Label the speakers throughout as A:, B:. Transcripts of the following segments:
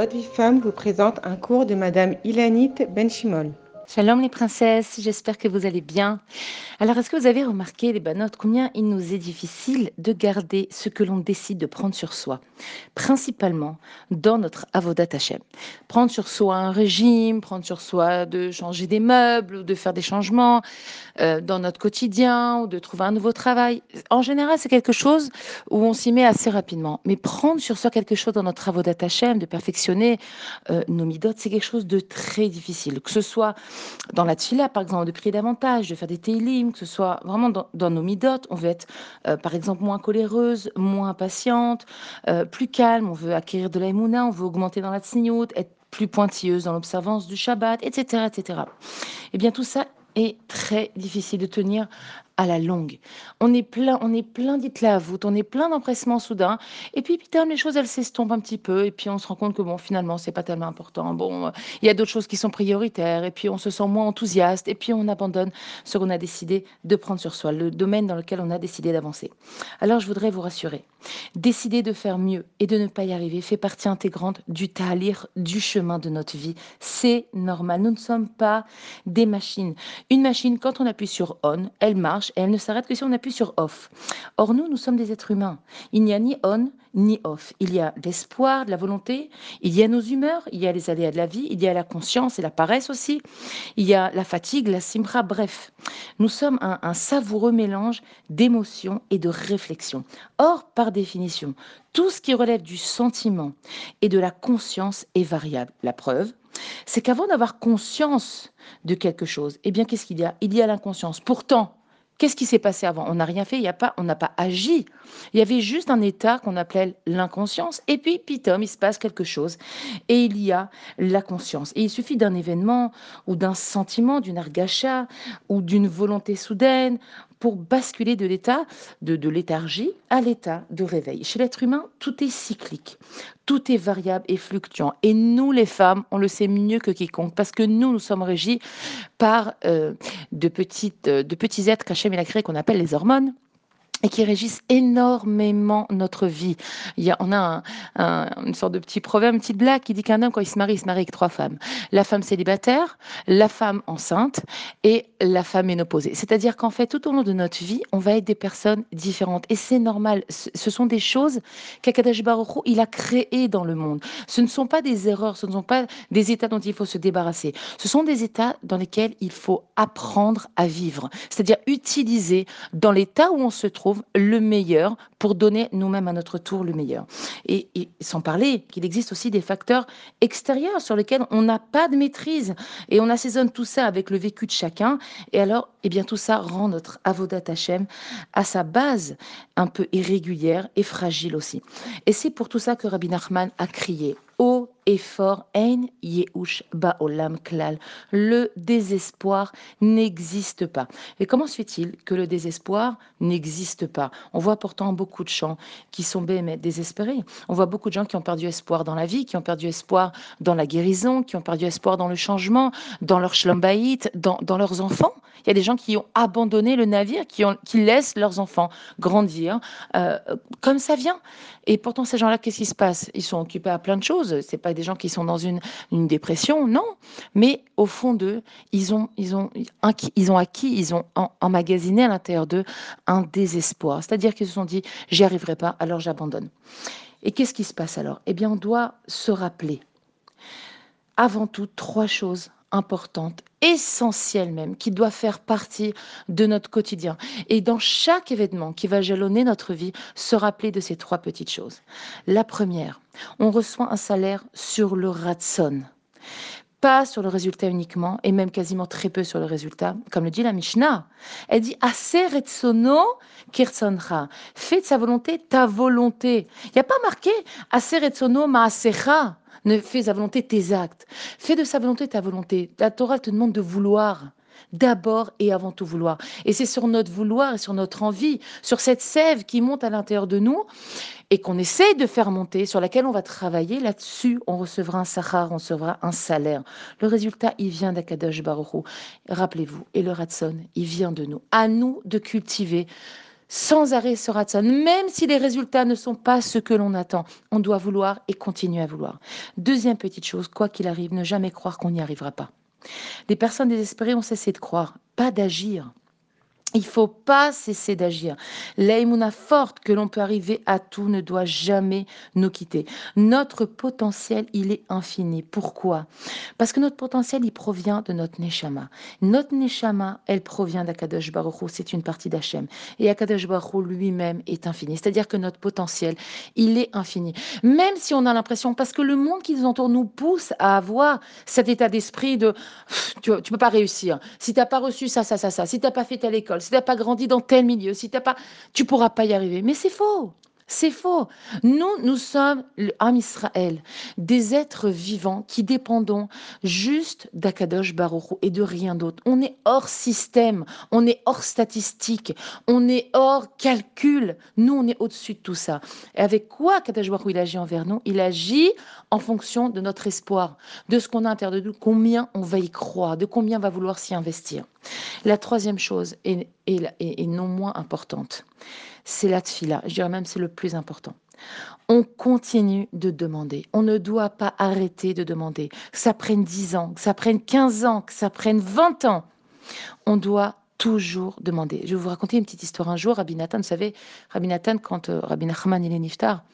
A: Votre vie femme vous présente un cours de Madame Ilanit Benchimol.
B: Shalom les princesses, j'espère que vous allez bien. Alors, est-ce que vous avez remarqué, les banotes, combien il nous est difficile de garder ce que l'on décide de prendre sur soi, principalement dans notre avodat Hashem. Prendre sur soi un régime, prendre sur soi de changer des meubles ou de faire des changements euh, dans notre quotidien ou de trouver un nouveau travail. En général, c'est quelque chose où on s'y met assez rapidement. Mais prendre sur soi quelque chose dans notre avodat Hashem, de perfectionner euh, nos midotes, c'est quelque chose de très difficile. Que ce soit dans la tfila, par exemple, de prier davantage, de faire des télim, que ce soit vraiment dans, nos midotes. On veut être, euh, par exemple, moins coléreuse, moins patiente, euh, plus calme. On veut acquérir de la on veut augmenter dans la tsniout, être plus pointilleuse dans l'observance du Shabbat, etc., etc. Eh bien, tout ça est très difficile de tenir à la longue. On est plein, on est plein voûte, on est plein d'empressement soudain. Et puis, putain, les choses, elles s'estompent un petit peu. Et puis, on se rend compte que, bon, finalement, c'est pas tellement important. Bon, il y a d'autres choses qui sont prioritaires. Et puis, on se sent moins enthousiaste. Et puis, on abandonne ce qu'on a décidé de prendre sur soi, le domaine dans lequel on a décidé d'avancer. Alors, je voudrais vous rassurer. Décider de faire mieux et de ne pas y arriver fait partie intégrante du talir, du chemin de notre vie. C'est normal. Nous ne sommes pas des machines. Une machine, quand on appuie sur on, elle marche et elle ne s'arrête que si on appuie sur off. Or, nous, nous sommes des êtres humains. Il n'y a ni on ni off. Il y a l'espoir, de la volonté, il y a nos humeurs, il y a les aléas de la vie, il y a la conscience et la paresse aussi, il y a la fatigue, la simra, bref. Nous sommes un, un savoureux mélange d'émotions et de réflexions. Or, par définition, tout ce qui relève du sentiment et de la conscience est variable. La preuve, c'est qu'avant d'avoir conscience de quelque chose, eh bien, qu'est-ce qu'il y a? Il y a l'inconscience. Pourtant, Qu'est-ce qui s'est passé avant? On n'a rien fait, y a pas, on n'a pas agi. Il y avait juste un état qu'on appelait l'inconscience. Et puis, pitom, il se passe quelque chose. Et il y a la conscience. Et il suffit d'un événement ou d'un sentiment, d'une argacha ou d'une volonté soudaine pour basculer de l'état de, de léthargie à l'état de réveil. Chez l'être humain, tout est cyclique, tout est variable et fluctuant. Et nous, les femmes, on le sait mieux que quiconque, parce que nous, nous sommes régis par euh, de, petites, de petits êtres qu'Hachem il a créés qu'on appelle les hormones et qui régissent énormément notre vie. Il y a, on a une sorte de petit proverbe, une petite blague qui dit qu'un homme, quand il se marie, il se marie avec trois femmes. La femme célibataire, la femme enceinte et la femme ménopausée. C'est-à-dire qu'en fait, tout au long de notre vie, on va être des personnes différentes. Et c'est normal. Ce sont des choses qu'Akadash Baruch il a créées dans le monde. Ce ne sont pas des erreurs, ce ne sont pas des états dont il faut se débarrasser. Ce sont des états dans lesquels il faut apprendre à vivre. C'est-à-dire utiliser dans l'état où on se trouve le meilleur pour donner nous-mêmes à notre tour le meilleur. Et, sans parler qu'il existe aussi des facteurs extérieurs sur lesquels on n'a pas de maîtrise et on assaisonne tout ça avec le vécu de chacun. Et alors, eh bien, tout ça rend notre avodat Hashem à sa base un peu irrégulière et fragile aussi. Et c'est pour tout ça que Rabbi Nachman a crié haut et fort, Ein Yehush Baolam Klal. Le désespoir n'existe pas. Et comment se fait-il que le désespoir n'existe pas? On voit pourtant beaucoup de gens qui sont désespérés. On voit beaucoup de gens qui ont perdu espoir dans la vie, qui ont perdu espoir dans la guérison, qui ont perdu espoir dans le changement, dans leur shlombaït, dans, dans leurs enfants. Il y a des gens qui ont abandonné le navire, qui, ont, qui laissent leurs enfants grandir euh, comme ça vient. Et pourtant, ces gens-là, qu'est-ce qui se passe? Ils sont occupés à plein de choses. C'est pas des gens qui sont dans une, une dépression, non. Mais au fond d'eux, ils ont, ils ont, ils ont acquis, ils ont emmagasiné à l'intérieur d'eux un désespoir. C'est-à-dire qu'ils se sont dit, j'y arriverai pas, alors j'abandonne. Et qu'est-ce qui se passe alors? Eh bien, on doit se rappeler avant tout trois choses importante, essentielle même, qui doit faire partie de notre quotidien. Et dans chaque événement qui va jalonner notre vie, se rappeler de ces trois petites choses. La première, on reçoit un salaire sur le ratson pas sur le résultat uniquement, et même quasiment très peu sur le résultat, comme le dit la Mishnah. Elle dit Aser retsono kirsoncha. Fais de sa volonté ta volonté. Il n'y a pas marqué Aser retsono maasecha. Ne fais sa volonté tes actes. Fais de sa volonté ta volonté. La Torah te demande de vouloir. D'abord et avant tout vouloir. Et c'est sur notre vouloir et sur notre envie, sur cette sève qui monte à l'intérieur de nous et qu'on essaye de faire monter, sur laquelle on va travailler, là-dessus, on recevra un sahar, on recevra un salaire. Le résultat, il vient d'Akadosh Baruch Rappelez-vous, et le Ratson, il vient de nous. À nous de cultiver sans arrêt ce ratson, même si les résultats ne sont pas ce que l'on attend. On doit vouloir et continuer à vouloir. Deuxième petite chose, quoi qu'il arrive, ne jamais croire qu'on n'y arrivera pas. Les personnes désespérées ont cessé de croire, pas d'agir. Il faut pas cesser d'agir. L'aïmouna forte que l'on peut arriver à tout ne doit jamais nous quitter. Notre potentiel, il est infini. Pourquoi? Parce que notre potentiel, il provient de notre Neshama. Notre Neshama, elle provient d'Akadosh Baruch c'est une partie d'Hachem. Et Akadosh Baruch lui-même est infini. C'est-à-dire que notre potentiel, il est infini. Même si on a l'impression, parce que le monde qui nous entoure nous pousse à avoir cet état d'esprit de tu, ne peux pas réussir. Si tu n'as pas reçu ça, ça, ça, ça, si tu n'as pas fait à si tu n'as pas grandi dans tel milieu, si t'as pas, tu pourras pas y arriver. Mais c'est faux. C'est faux. Nous, nous sommes l'âme Israël, des êtres vivants qui dépendons juste d'Akadosh Baruch et de rien d'autre. On est hors système, on est hors statistique, on est hors calcul. Nous, on est au-dessus de tout ça. Et avec quoi Akadosh Baruch il agit envers nous? Il agit en fonction de notre espoir, de ce qu'on a à de nous, combien on va y croire, de combien on va vouloir s'y investir. La troisième chose, et, non moins importante, c'est la tfila. Je dirais même c'est le plus important. On continue de demander. On ne doit pas arrêter de demander. Que ça prenne 10 ans, que ça prenne 15 ans, que ça prenne 20 ans. On doit toujours demander. Je vais vous raconter une petite histoire. Un jour, Rabbi Nathan, vous savez, Rabbi Nathan, quand euh, Rabbi Nachman il est niftar,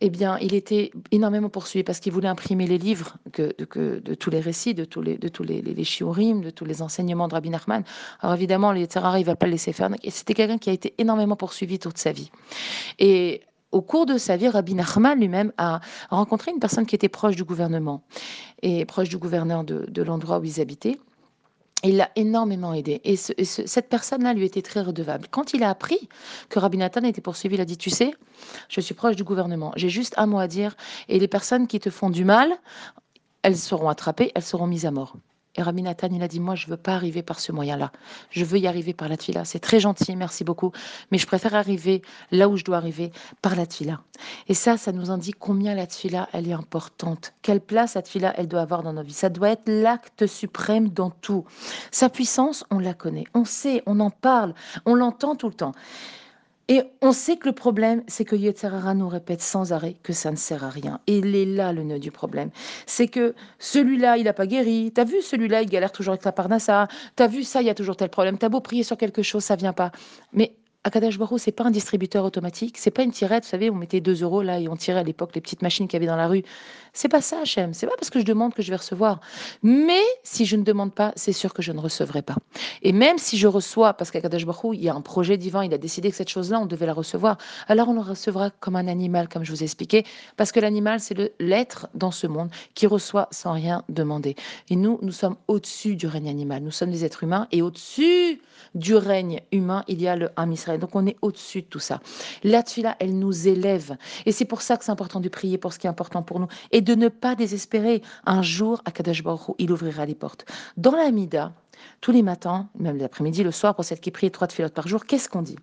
B: eh bien, il était énormément poursuivi parce qu'il voulait imprimer les livres de tous les récits, de tous les, de de tous les enseignements de Rabbi Nachman. Alors évidemment, les Tzarara, il va pas le laisser faire. Et c'était quelqu'un qui a été énormément poursuivi toute sa vie. Et au cours de sa vie, Rabbi Nachman lui-même a rencontré une personne qui était proche du gouvernement et proche du gouverneur de, de l'endroit où ils habitaient il l'a énormément aidé. Et, cette personne-là lui était très redevable. Quand il a appris que Rabbi Nathan était poursuivi, il a dit, tu sais, je suis proche du gouvernement, j'ai juste un mot à dire, et les personnes qui te font du mal, elles seront attrapées, elles seront mises à mort. Et Rabbi il a dit, moi, je ne veux pas arriver par ce moyen-là. Je veux y arriver par la tuila. C'est très gentil, merci beaucoup. Mais je préfère arriver là où je dois arriver, par la tuila. Et ça, ça nous indique combien la tuila, elle est importante. Quelle place la tuila, elle doit avoir dans nos vies. Ça doit être l'acte suprême dans tout. Sa puissance, on la connaît. On sait, on en parle, on l'entend tout le temps. Et on sait que le problème, c'est que Yetzerara nous répète sans arrêt que ça ne sert à rien. Et il est là le nœud du problème. C'est que celui-là, il n'a pas guéri. T'as vu celui-là, il galère toujours avec la parnassa. T'as vu ça, il y a toujours tel problème. T'as beau prier sur quelque chose, ça vient pas. Mais Akadash Baruch, c'est pas un distributeur automatique, c'est pas une tirette, vous savez, on mettait 2 euros là et on tirait à l'époque les petites machines qu'il y avait dans la rue. C'est pas ça, Hachem. C'est pas parce que je demande que je vais recevoir. Mais si je ne demande pas, c'est sûr que je ne recevrai pas. Et même si je reçois, parce qu'Akadash Baruch, il y a un projet divin, il a décidé que cette chose-là, on devait la recevoir, alors on la recevra comme un animal, comme je vous ai expliqué, parce que l'animal, c'est l'être dans ce monde qui reçoit sans rien demander. Et nous, nous sommes au-dessus du règne animal. Nous sommes des êtres humains et au-dessus du règne humain, il y a le Ham Israël. Donc on est au-dessus de tout ça. La tfila, elle nous élève. Et c'est pour ça que c'est important de prier pour ce qui est important pour nous et de ne pas désespérer. Un jour, à Kadesh Baruch il ouvrira les portes. Dans la Mida, tous les matins, même l'après-midi, le soir, pour celle qui prie trois tfilotes par jour, qu'est-ce qu'on dit?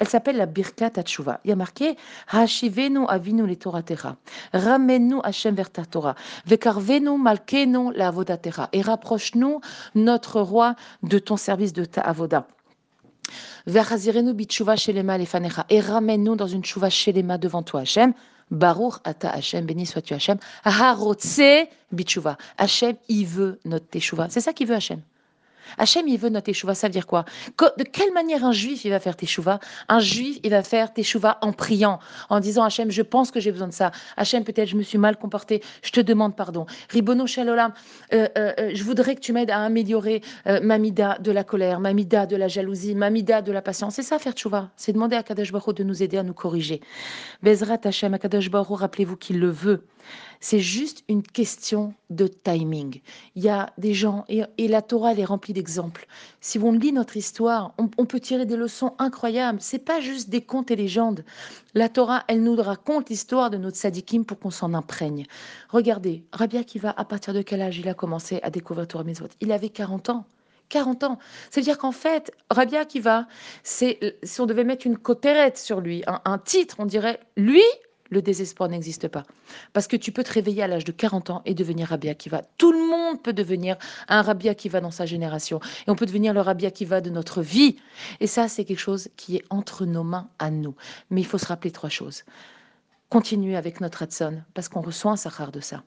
B: Elle s'appelle la Birkat Hatshuva. Il y a marqué avinu le Torah ramène-nous Hashem vers ta Torah, vekarvenu malkenu la Avoda Terra, et rapproche-nous notre roi de ton service de ta Avoda. Et ramène-nous dans une chouva shelema devant toi, Hashem. Baruch ata Hashem, béni sois-tu Hashem. Harotse bitchuva. Hashem, il veut notre teshuva. C'est ça qu'il veut Hashem. Hachem, il veut notre teshuva, ça veut dire quoi? De quelle manière un juif, il va faire teshuva Un juif, il va faire teshuva en priant, en disant Hachem, je pense que j'ai besoin de ça. Hachem, peut-être je me suis mal comporté, je te demande pardon. Ribono Shalolam, euh, euh, euh, je voudrais que tu m'aides à améliorer ma mida de la colère, ma mida de la jalousie, ma mida de la patience. C'est ça faire teshuva, c'est demander à Kadosh Baruch de nous aider à nous corriger. Bezrat Hachem, Kadosh Baruch, rappelez-vous qu'il le veut. C'est juste une question de timing. Il y a des gens, et, la Torah, elle est remplie Si on lit notre histoire, on, peut tirer des leçons incroyables. C'est pas juste des contes et légendes. La Torah, elle nous raconte l'histoire de notre sadikim pour qu'on s'en imprègne. Regardez, Rabia qui va, à partir de quel âge il a commencé à découvrir Torah Mitzvot? Il avait 40 ans. 40 ans. C'est-à-dire qu'en fait, Rabia Akiva, c'est si on devait mettre une cotérette sur lui, un titre, on dirait lui, le désespoir n'existe pas. Parce que tu peux te réveiller à l'âge de 40 ans et devenir Rabbi Akiva. Tout le monde peut devenir un Rabbi Akiva dans sa génération. Et on peut devenir le Rabbi Akiva de notre vie. Et ça, c'est quelque chose qui est entre nos mains à nous. Mais il faut se rappeler trois choses. Continuer avec notre Hatson, parce qu'on reçoit un sachar de ça.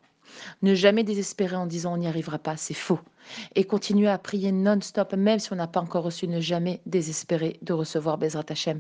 B: Ne jamais désespérer en disant on n'y arrivera pas, c'est faux. Et continuer à prier non-stop, même si on n'a pas encore reçu, ne jamais désespérer de recevoir Bezrat Hashem.